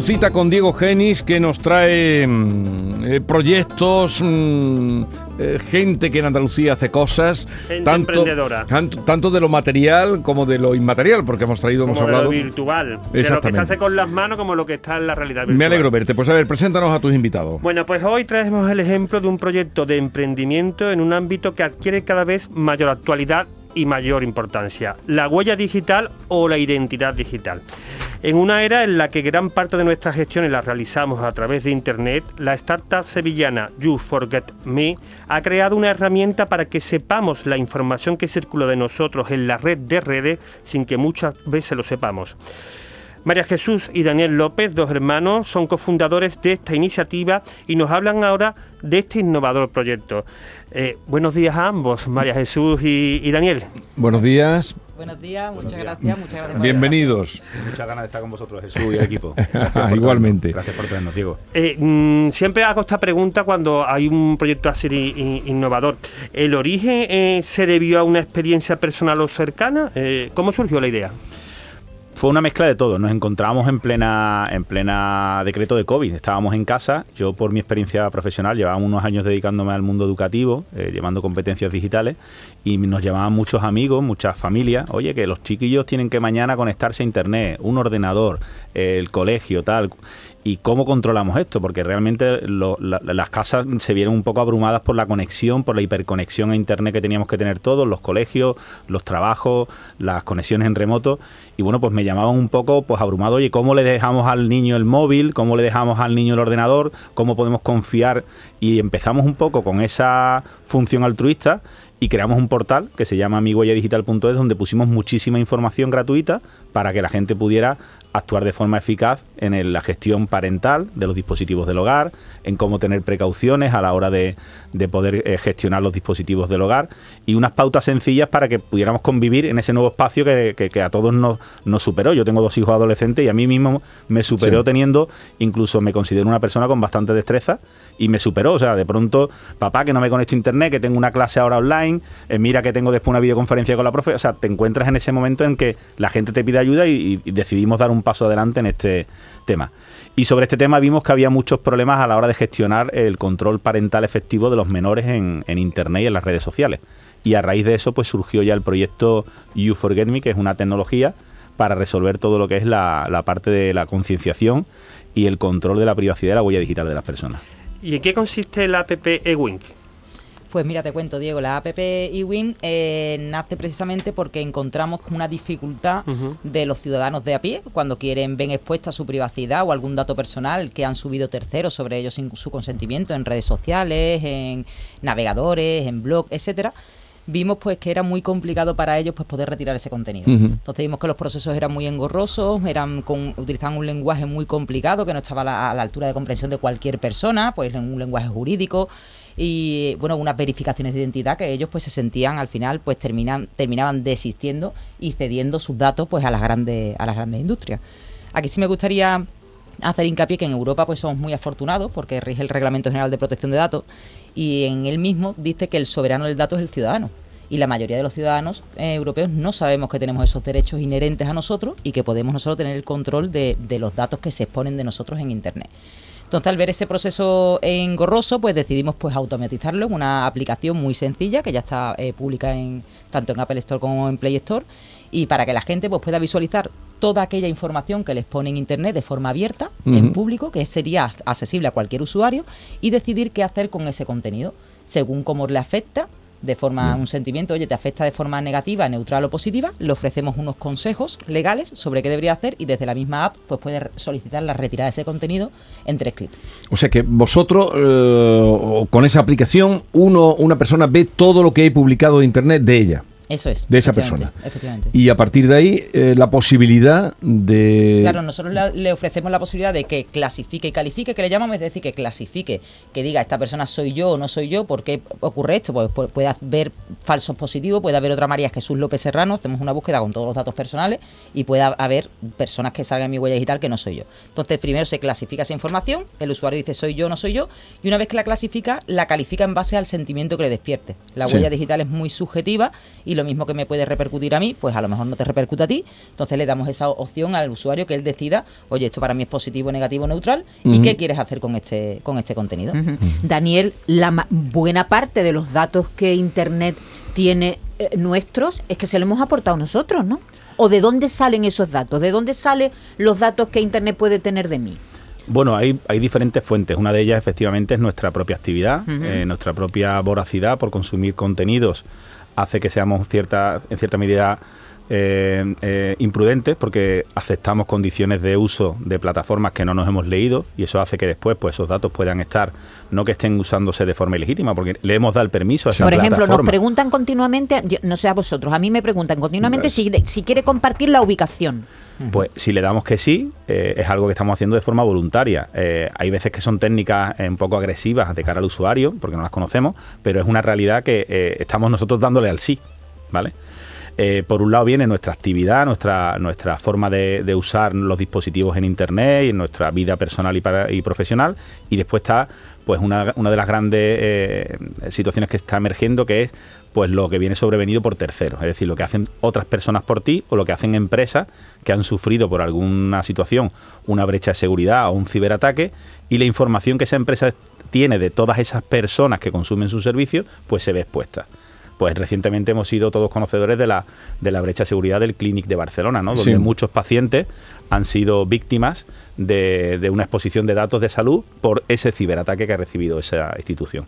tenemos cita con Diego Genis que nos trae mm, eh, proyectos, mm, eh, gente que en Andalucía hace cosas. Gente tanto, emprendedora. Tanto, tanto de lo material como de lo inmaterial, porque hemos traído, hemos como de lo hablado. virtual. De lo que se hace con las manos como lo que está en la realidad virtual. Me alegro verte. Pues a ver, preséntanos a tus invitados. Bueno, pues hoy traemos el ejemplo de un proyecto de emprendimiento en un ámbito que adquiere cada vez mayor actualidad y mayor importancia, la huella digital o la identidad digital. En una era en la que gran parte de nuestras gestiones las realizamos a través de Internet, la startup sevillana You Forget Me ha creado una herramienta para que sepamos la información que circula de nosotros en la red de redes sin que muchas veces lo sepamos. María Jesús y Daniel López, dos hermanos, son cofundadores de esta iniciativa y nos hablan ahora de este innovador proyecto. Eh, buenos días a ambos, María Jesús y, y Daniel. Buenos días, Buenos días, muchas gracias, muchas gracias. bienvenidos. Muchas ganas de estar con vosotros, Jesús y el equipo. Gracias Igualmente. traernos. Gracias por traernos, Diego. Eh, mm, siempre hago esta pregunta cuando hay un proyecto así in- innovador. ¿El origen eh, se debió a una experiencia personal o cercana? Eh, ¿Cómo surgió la idea? Fue una mezcla de todo. Nos encontramos en plena, en plena decreto de COVID. Estábamos en casa. Yo, por mi experiencia profesional, llevaba unos años dedicándome al mundo educativo, eh, llevando competencias digitales, y nos llamaban muchos amigos, muchas familias. Oye, que los chiquillos tienen que mañana conectarse a internet, un ordenador, el colegio, tal. ¿Y cómo controlamos esto? Porque realmente las casas se vieron un poco abrumadas por la conexión, por la hiperconexión a Internet que teníamos que tener todos, los colegios, los trabajos, las conexiones en remoto. Y bueno, pues me llamaban un poco pues abrumado, oye, ¿cómo le dejamos al niño el móvil? ¿Cómo le dejamos al niño el ordenador? ¿Cómo podemos confiar? Y empezamos un poco con esa función altruista y creamos un portal que se llama mihuelladigital.es donde pusimos muchísima información gratuita para que la gente pudiera actuar de forma eficaz en el- la gestión parental de los dispositivos del hogar, en cómo tener precauciones a la hora de, de poder eh, gestionar los dispositivos del hogar y unas pautas sencillas para que pudiéramos convivir en ese nuevo espacio que, que- que a todos nos, nos superó. Yo tengo dos hijos adolescentes y a mí mismo me superó Sí. teniendo, incluso me considero una persona con bastante destreza y me superó. O sea, de pronto, papá, que no me conecto a internet, que tengo una clase ahora online, eh, mira que tengo después una videoconferencia con la profe. O sea, te encuentras en ese momento en que la gente te pide ayuda y, y decidimos dar un paso adelante en este tema. Y sobre este tema vimos que había muchos problemas a la hora de gestionar el control parental efectivo de los menores en, internet y en las redes sociales. Y a raíz de eso, pues surgió ya el proyecto You Forget Me, que es una tecnología para resolver todo lo que es la, la parte de la concienciación y el control de la privacidad y la huella digital de las personas. ¿Y en qué consiste la app eWink? Pues mira, te cuento, Diego, la app eWin eh, nace precisamente porque encontramos una dificultad de los ciudadanos de a pie cuando quieren ven expuesta su privacidad o algún dato personal que han subido terceros sobre ellos sin su consentimiento en redes sociales, en navegadores, en blog, etcétera. Vimos pues que era muy complicado para ellos pues poder retirar ese contenido. Entonces vimos que los procesos eran muy engorrosos, eran con, utilizaban un lenguaje muy complicado que no estaba a la, a la altura de comprensión de cualquier persona, pues en un lenguaje jurídico y bueno, unas verificaciones de identidad que ellos pues se sentían al final pues terminan, terminaban desistiendo y cediendo sus datos pues a las grandes a las grandes industrias. Aquí sí me gustaría hacer hincapié que en Europa pues somos muy afortunados porque rige el Reglamento General de Protección de Datos y en él mismo dice que el soberano del dato es el ciudadano. Y la mayoría de los ciudadanos eh, europeos no sabemos que tenemos esos derechos inherentes a nosotros y que podemos nosotros tener el control de, de los datos que se exponen de nosotros en Internet. Entonces, al ver ese proceso engorroso, pues decidimos pues automatizarlo en una aplicación muy sencilla que ya está eh, pública en tanto en Apple Store como en Play Store y para que la gente pues pueda visualizar toda aquella información que les pone en internet de forma abierta, en público, que sería ac- accesible a cualquier usuario y decidir qué hacer con ese contenido según cómo le afecta de forma un sentimiento, oye, te afecta de forma negativa, neutral o positiva, le ofrecemos unos consejos legales sobre qué debería hacer y desde la misma app pues puede solicitar la retirada de ese contenido en tres clics. O sea que vosotros, eh, con esa aplicación, uno, una persona ve todo lo que hay publicado en internet de ella. Eso es. De esa efectivamente, persona. Efectivamente. Y a partir de ahí, eh, la posibilidad de... Claro, nosotros le ofrecemos la posibilidad de que clasifique y califique, que le llamamos, es decir, que clasifique, que diga esta persona soy yo o no soy yo, ¿por qué ocurre esto? Pues pu- puede haber falsos positivos, puede haber otra María Jesús López Serrano, hacemos una búsqueda con todos los datos personales y puede haber personas que salgan en mi huella digital que no soy yo. Entonces, primero se clasifica esa información, el usuario dice soy yo o no soy yo, y una vez que la clasifica, la califica en base al sentimiento que le despierte. La Sí. huella digital es muy subjetiva y lo mismo que me puede repercutir a mí, pues a lo mejor no te repercute a ti. Entonces le damos esa opción al usuario que él decida, oye, esto para mí es positivo, negativo, neutral, y qué quieres hacer con este, con este contenido. Daniel, la buena parte de los datos que Internet tiene eh, nuestros es que se lo hemos aportado nosotros, ¿no? ¿O de dónde salen esos datos? ¿De dónde salen los datos que Internet puede tener de mí? Bueno, hay, hay diferentes fuentes. Una de ellas efectivamente es nuestra propia actividad, eh, nuestra propia voracidad por consumir contenidos hace que seamos cierta, en cierta medida eh, eh, imprudentes porque aceptamos condiciones de uso de plataformas que no nos hemos leído y eso hace que después pues esos datos puedan estar no que estén usándose de forma ilegítima porque le hemos dado el permiso a esa Por ejemplo, nos preguntan continuamente, no sé a vosotros, a mí me preguntan continuamente si, si quiere compartir la ubicación. Pues si le damos que sí, eh, es algo que estamos haciendo de forma voluntaria. hay veces que son técnicas un poco agresivas de cara al usuario, porque no las conocemos, pero es una realidad que estamos nosotros dándole al sí, ¿vale? Eh, por un lado viene nuestra actividad, nuestra, nuestra forma de, usar los dispositivos en Internet y en nuestra vida personal y, profesional, y después está pues una, una de las grandes eh, situaciones que está emergiendo, que es pues lo que viene sobrevenido por terceros, es decir, lo que hacen otras personas por ti o lo que hacen empresas que han sufrido por alguna situación una brecha de seguridad o un ciberataque y la información que esa empresa tiene de todas esas personas que consumen su servicio, pues se ve expuesta pues recientemente hemos sido todos conocedores de la, de la brecha de seguridad del Clinic de Barcelona, ¿no? donde muchos pacientes han sido víctimas de, una exposición de datos de salud por ese ciberataque que ha recibido esa institución.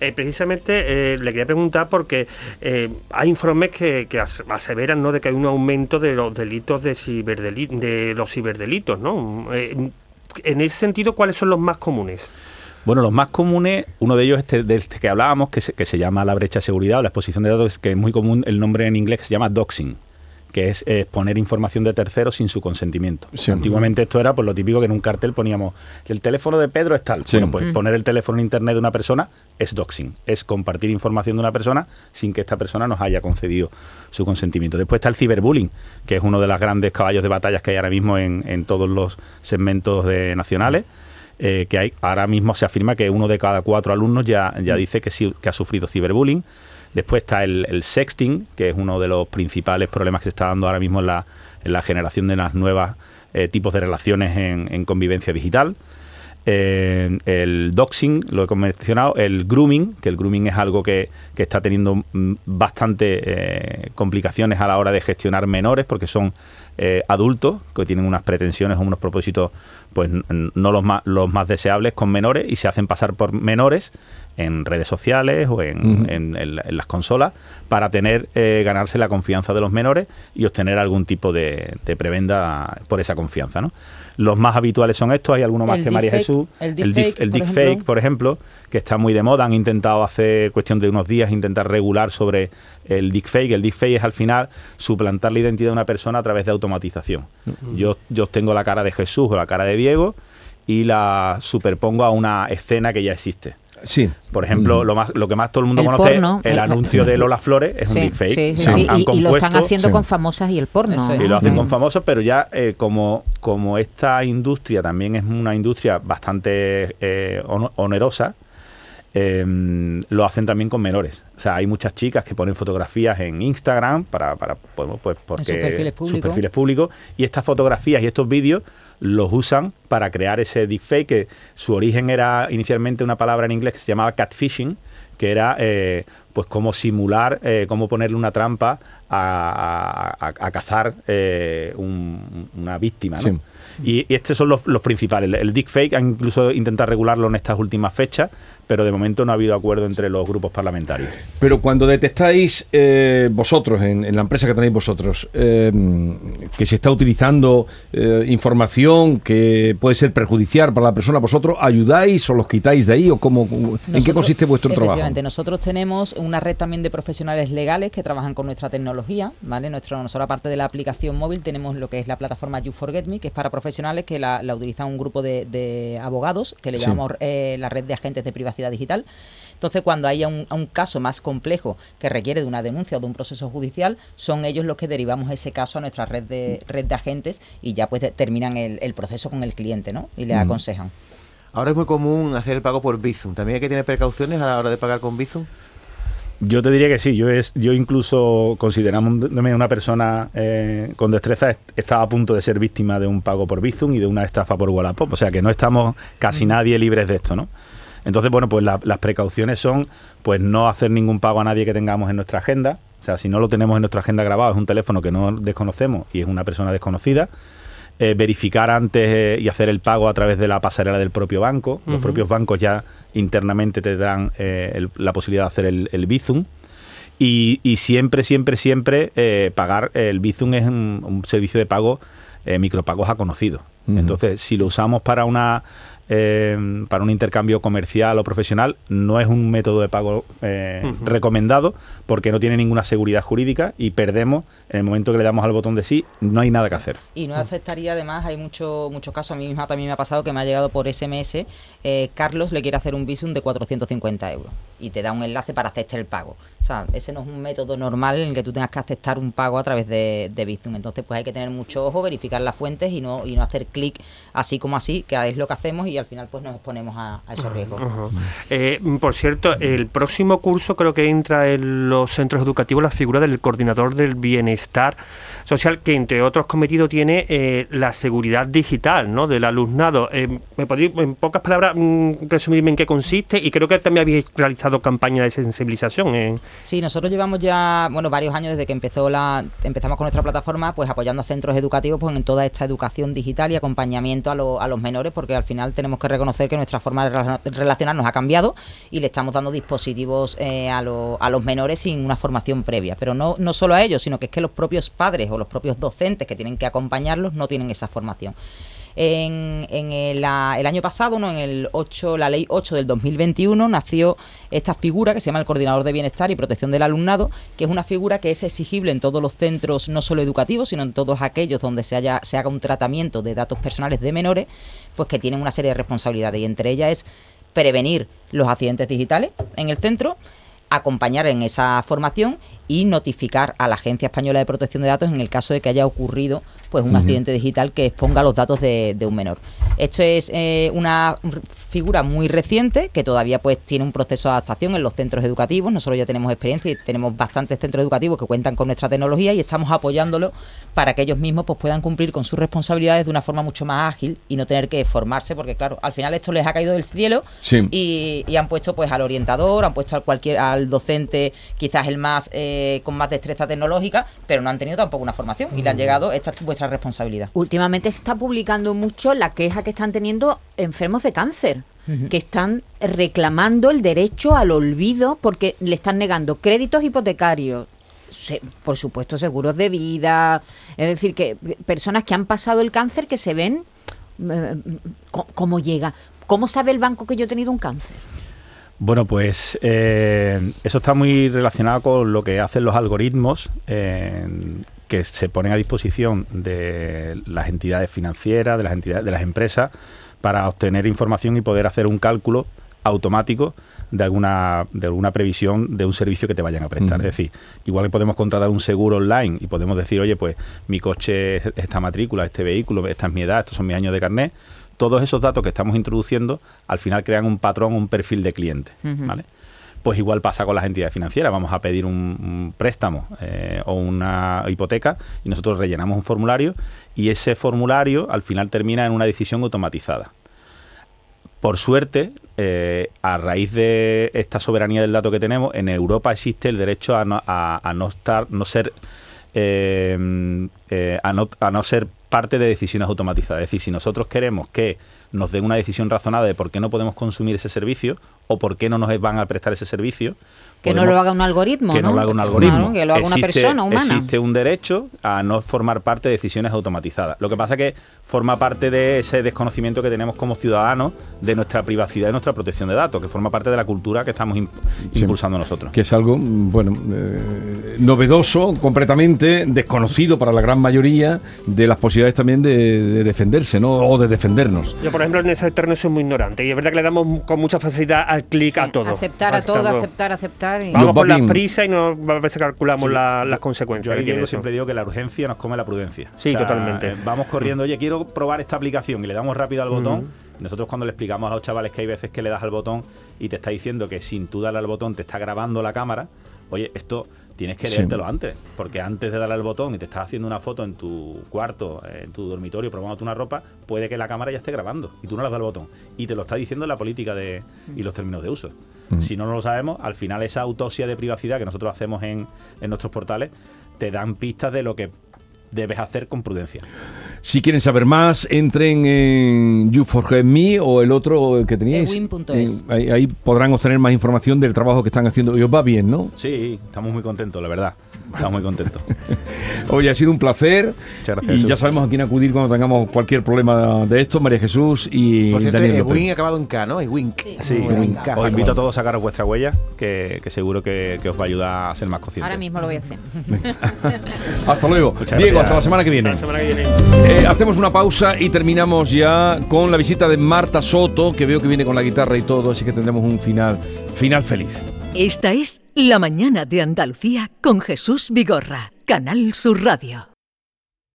Eh, precisamente eh, le quería preguntar porque eh, hay informes que, aseveran ¿no? de que hay un aumento de los delitos de, de los ciberdelitos. ¿no? en ese sentido, ¿cuáles son los más comunes? Bueno, los más comunes, uno de ellos este, del este que hablábamos, que se, que se llama la brecha de seguridad o la exposición de datos, que es muy común el nombre en inglés que se llama doxing que es exponer información de terceros sin su consentimiento. Antiguamente esto era por pues, lo típico que en un cartel poníamos el teléfono de Pedro es tal. Bueno, pues poner el teléfono en internet de una persona es doxing, es compartir información de una persona sin que esta persona nos haya concedido su consentimiento. Después está el ciberbullying, que es uno de los grandes caballos de batallas que hay ahora mismo en, en todos los segmentos de nacionales. Eh, que hay, ahora mismo se afirma que uno de cada cuatro alumnos ya, ya mm. dice que, sí, que ha sufrido ciberbullying. Después está el, sexting, que es uno de los principales problemas que se está dando ahora mismo en la, en la generación de las nuevas eh, tipos de relaciones en, convivencia digital. Eh, el doxing, lo he mencionado, el grooming, que el grooming es algo que, que está teniendo mm, bastante complicaciones a la hora de gestionar menores, porque son adultos que tienen unas pretensiones o unos propósitos pues no los más, los más deseables con menores y se hacen pasar por menores en redes sociales o en, las consolas para tener eh, ganarse la confianza de los menores y obtener algún tipo de, de prebenda por esa confianza. ¿no? Los más habituales son estos, hay alguno más que María Jesús. El deepfake, por, ejemplo, que está muy de moda. Han intentado hace cuestión de unos días intentar regular sobre el deepfake. El deepfake es al final suplantar la identidad de una persona a través de automatización. yo, yo tengo la cara de Jesús o la cara de Diego y la superpongo a una escena que ya existe. Sí. Por ejemplo, lo, más, lo que más todo el mundo conoce, el, anuncio de Lola Flores es un deepfake. Sí, sí, y, lo están haciendo con famosas y el porno. Y lo hacen con famosos, pero ya eh, como, como esta industria también es una industria bastante eh, onerosa, em, lo hacen también con menores. O sea, hay muchas chicas que ponen fotografías en Instagram para, para pues, pues porque sus perfiles, sus perfiles públicos y estas fotografías y estos vídeos los usan para crear ese deepfake, que su origen era inicialmente una palabra en inglés que se llamaba catfishing, que era eh, pues cómo simular, eh, cómo ponerle una trampa a, cazar eh, una víctima. Y, estos son los, principales. El, deepfake ha incluso intentado regularlo en estas últimas fechas, pero de momento no ha habido acuerdo entre los grupos parlamentarios. Pero cuando detectáis eh, vosotros, en, la empresa que tenéis vosotros, eh, que se está utilizando eh, información que puede ser perjudicial para la persona, ¿vosotros ayudáis o los quitáis de ahí? o cómo, ¿En qué consiste vuestro trabajo? Nosotros tenemos una red también de profesionales legales que trabajan con nuestra tecnología. ¿vale? Nuestro, nosotros, aparte de la aplicación móvil, tenemos lo que es la plataforma You Forget Me, que es para profesionales que la, utilizan un grupo de, abogados, que le llamamos la red de agentes de privacidad digital. Entonces, cuando haya un, un, caso más complejo que requiere de una denuncia o de un proceso judicial, son ellos los que derivamos ese caso a nuestra red de, red de agentes y ya pues terminan el, proceso con el cliente, ¿no? Y le aconsejan. Ahora es muy común hacer el pago por Bizum. ¿También hay que tener precauciones a la hora de pagar con Bizum? Yo te diría que sí, yo es, yo incluso considerándome una persona eh, con destreza est- estaba a punto de ser víctima de un pago por Bizum y de una estafa por Wallapop, o sea que no estamos casi nadie libres de esto, ¿no? Entonces, bueno, pues la- las precauciones son pues no hacer ningún pago a nadie que tengamos en nuestra agenda, o sea, si no lo tenemos en nuestra agenda grabado, es un teléfono que no desconocemos y es una persona desconocida. Eh, verificar antes eh, y hacer el pago a través de la pasarela del propio banco. Los propios bancos ya internamente te dan eh, el- la posibilidad de hacer el, el Bizum. Y, y siempre, siempre, siempre eh, pagar. El Bizum es un, un servicio de pago, eh, micropagos a conocido. Entonces, si lo usamos para una eh, para un intercambio comercial o profesional, no es un método de pago eh, recomendado porque no tiene ninguna seguridad jurídica y perdemos en el momento que le damos al botón de sí, no hay nada que hacer. Y no afectaría, además, hay mucho- muchos casos, a mí misma también me ha pasado que me ha llegado por SMS, eh, Carlos le quiere hacer un visum de 450 euros y te da un enlace para aceptar el pago. O sea, ese no es un método normal en el que tú tengas que aceptar un pago a través de, de Bizum. Entonces, pues hay que tener mucho ojo, verificar las fuentes y no, y no hacer clic así como así, que es lo que hacemos y al final pues nos exponemos a, a esos riesgos. Ajá. Eh, por cierto, el próximo curso creo que entra en los centros educativos la figura del coordinador del bienestar social, que entre otros cometidos tiene eh, la seguridad digital ¿no? del alumnado. Eh, ¿Me podéis, en pocas palabras, mm, resumirme en qué consiste? Y creo que también habéis realizado campañas de sensibilización. En... Sí, nosotros llevamos ya, bueno, varios años desde que empezó la, empezamos con nuestra plataforma, pues apoyando a centros educativos pues, en toda esta educación digital y acompañamiento a, lo- a los menores, porque al final tenemos que reconocer que nuestra forma de rela- relacionarnos ha cambiado y le estamos dando dispositivos eh, a, lo- a los menores sin una formación previa. Pero no, no solo a ellos, sino que es que los propios padres los propios docentes que tienen que acompañarlos no tienen esa formación. En, el, año pasado, ¿no? en el 8, la ley 8 del 2021, nació esta figura que se llama el Coordinador de Bienestar y Protección del Alumnado, que es una figura que es exigible en todos los centros, no solo educativos, sino en todos aquellos donde se, se haga un tratamiento de datos personales de menores, pues que tienen una serie de responsabilidades. Y entre ellas es prevenir los accidentes digitales en el centro, acompañar en esa formación y notificar a la Agencia Española de Protección de Datos en el caso de que haya ocurrido pues un accidente digital que exponga los datos de, de un menor. Esto es eh, una figura muy reciente que todavía pues tiene un proceso de adaptación en los centros educativos. Nosotros ya tenemos experiencia y tenemos bastantes centros educativos que cuentan con nuestra tecnología y estamos apoyándolo para que ellos mismos pues puedan cumplir con sus responsabilidades de una forma mucho más ágil y no tener que formarse porque claro, al final esto les ha caído del cielo Sí. y, y han puesto pues al orientador, han puesto al cualquier al docente quizás el más eh, con más destreza tecnológica, pero no han tenido tampoco una formación y le han llegado esta es vuestra responsabilidad. Últimamente se está publicando mucho la queja que están teniendo enfermos de cáncer, que están reclamando el derecho al olvido porque le están negando créditos hipotecarios. por supuesto, seguros de vida, es decir, que personas que han pasado el cáncer que se ven eh, cómo llega, cómo sabe el banco que yo he tenido un cáncer. Bueno, pues eh, eso está muy relacionado con lo que hacen los algoritmos eh, que se ponen a disposición de las entidades financieras, de las entidades, de las empresas, para obtener información y poder hacer un cálculo automático de alguna, de alguna previsión de un servicio que te vayan a prestar. Es decir, igual que podemos contratar un seguro online y podemos decir, oye, pues mi coche es esta matrícula, este vehículo, esta es mi edad, estos son mis años de carnet, todos esos datos que estamos introduciendo al final crean un patrón, un perfil de cliente. ¿vale? Pues igual pasa con las entidades financieras. Vamos a pedir un, un préstamo eh, o una hipoteca y nosotros rellenamos un formulario y ese formulario al final termina en una decisión automatizada. Por suerte, eh, a raíz de esta soberanía del dato que tenemos, en Europa existe el derecho a no, a, a no estar, no ser, eh, eh, a, no, a no ser parte de decisiones automatizadas. Es decir, si nosotros queremos que nos den una decisión razonada de por qué no podemos consumir ese servicio o por qué no nos van a prestar ese servicio, Que no lo haga un algoritmo, que no, ¿no? lo haga un Claro, algoritmo. que lo haga una persona humana. Existe un derecho a no formar parte de decisiones automatizadas. Lo que pasa que forma parte de ese desconocimiento que tenemos como ciudadanos de nuestra privacidad y nuestra protección de datos, que forma parte de la cultura que estamos imp- Sí. impulsando nosotros. que es algo, mm, bueno, eh, novedoso, completamente desconocido para la gran mayoría de las posibilidades también de, de defenderse, ¿no? O de defendernos. Yo, por ejemplo, en ese terreno soy muy ignorante y es verdad que le damos con mucha facilidad al clic Sí, a todo. Aceptar a todo, aceptar, aceptar. y- Vamos por la prisa y no a veces calculamos Sí. la- las Yo consecuencias. que tiene eso. siempre digo que la urgencia nos come la prudencia. Sí, totalmente. eh, Vamos corriendo, oye, quiero probar esta aplicación y le damos rápido al botón. Nosotros cuando le explicamos a los chavales que hay veces que le das al botón y te está diciendo que sin tú darle al botón te está grabando la cámara, oye, esto tienes que Sí. leértelo antes, porque antes de darle al botón y te estás haciendo una foto en tu cuarto, en tu dormitorio, probándote una ropa, puede que la cámara ya esté grabando y tú no le dado al botón. Y te lo está diciendo la política de, y los términos de uso. Si no lo sabemos, al final esa autopsia de privacidad que nosotros hacemos en, en nuestros portales te dan pistas de lo que debes hacer con prudencia. Si quieren saber más, entren en You Forget Me o el otro que teníais. En- Ahí, ahí podrán obtener más información del trabajo que están haciendo. Y os va bien, ¿no? Sí, estamos muy contentos, la verdad. Estamos muy contentos. Oye, ha sido un placer. Muchas gracias, Y Jesús. ya sabemos a quién acudir cuando tengamos cualquier problema de esto. María Jesús y Por cierto, Daniel el López. Win ha acabado en K, ¿no? El Wink. Sí. Sí. K. os invito a todos a sacaros vuestra huella, que, que seguro que, que os va a ayudar a ser más conscientes. Ahora mismo lo voy a hacer. Hasta luego. Muchas Diego, gracias. hasta la semana que viene. La semana que viene. Eh, hacemos una pausa y terminamos ya con la visita de Marta Soto, que veo que viene con la guitarra y todo, así que tendremos un final, final feliz. Esta es La mañana de Andalucía con Jesús Vigorra, Canal Sur Radio.